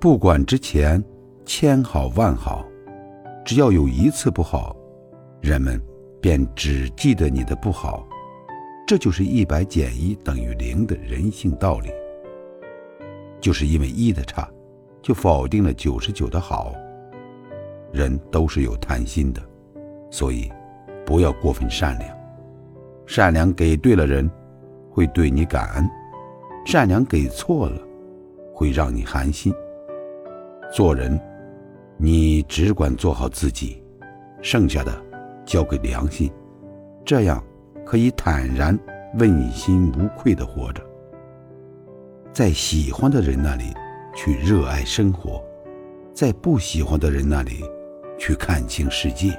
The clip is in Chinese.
不管之前千好万好，只要有一次不好，人们便只记得你的不好。这就是一百减一等于零的人性道理。就是因为一的差，就否定了九十九的好。人都是有贪心的，所以不要过分善良。善良给对了人，会对你感恩；善良给错了，会让你寒心。做人，你只管做好自己，剩下的交给良心，这样可以坦然、问心无愧的活着。在喜欢的人那里去热爱生活，在不喜欢的人那里去看清世界。